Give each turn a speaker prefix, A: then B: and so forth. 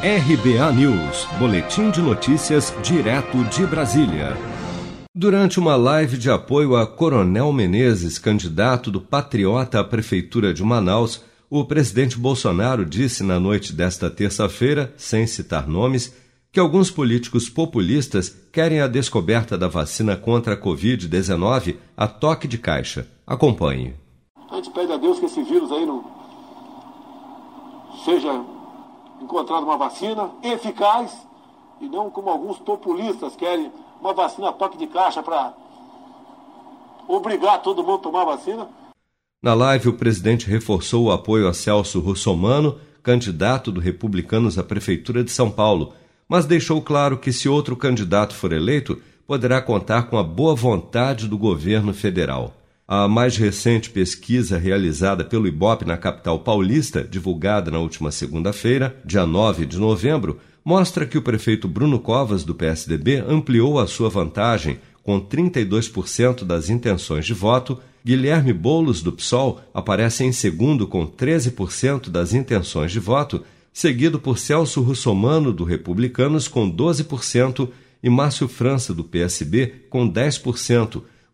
A: RBA News, Boletim de Notícias, direto de Brasília. Durante uma live de apoio a Coronel Menezes, candidato do Patriota à Prefeitura de Manaus, o presidente Bolsonaro disse na noite desta terça-feira, sem citar nomes, que alguns políticos populistas querem a descoberta da vacina contra a Covid-19 a toque de caixa. Acompanhe.
B: A gente pede a Deus que esse vírus aí não seja encontrado uma vacina eficaz e não como alguns populistas querem uma vacina toque de caixa para obrigar todo mundo a tomar a vacina.
A: Na live, o presidente reforçou o apoio a Celso Russomano, candidato do Republicanos à Prefeitura de São Paulo, mas deixou claro que, se outro candidato for eleito, poderá contar com a boa vontade do governo federal. A mais recente pesquisa realizada pelo IBOP na capital paulista, divulgada na última segunda-feira, dia 9 de novembro, mostra que o prefeito Bruno Covas, do PSDB, ampliou a sua vantagem com 32% das intenções de voto. Guilherme Boulos, do PSOL, aparece em segundo com 13% das intenções de voto, seguido por Celso Russomano, do Republicanos, com 12%, e Márcio França, do PSB, com 10%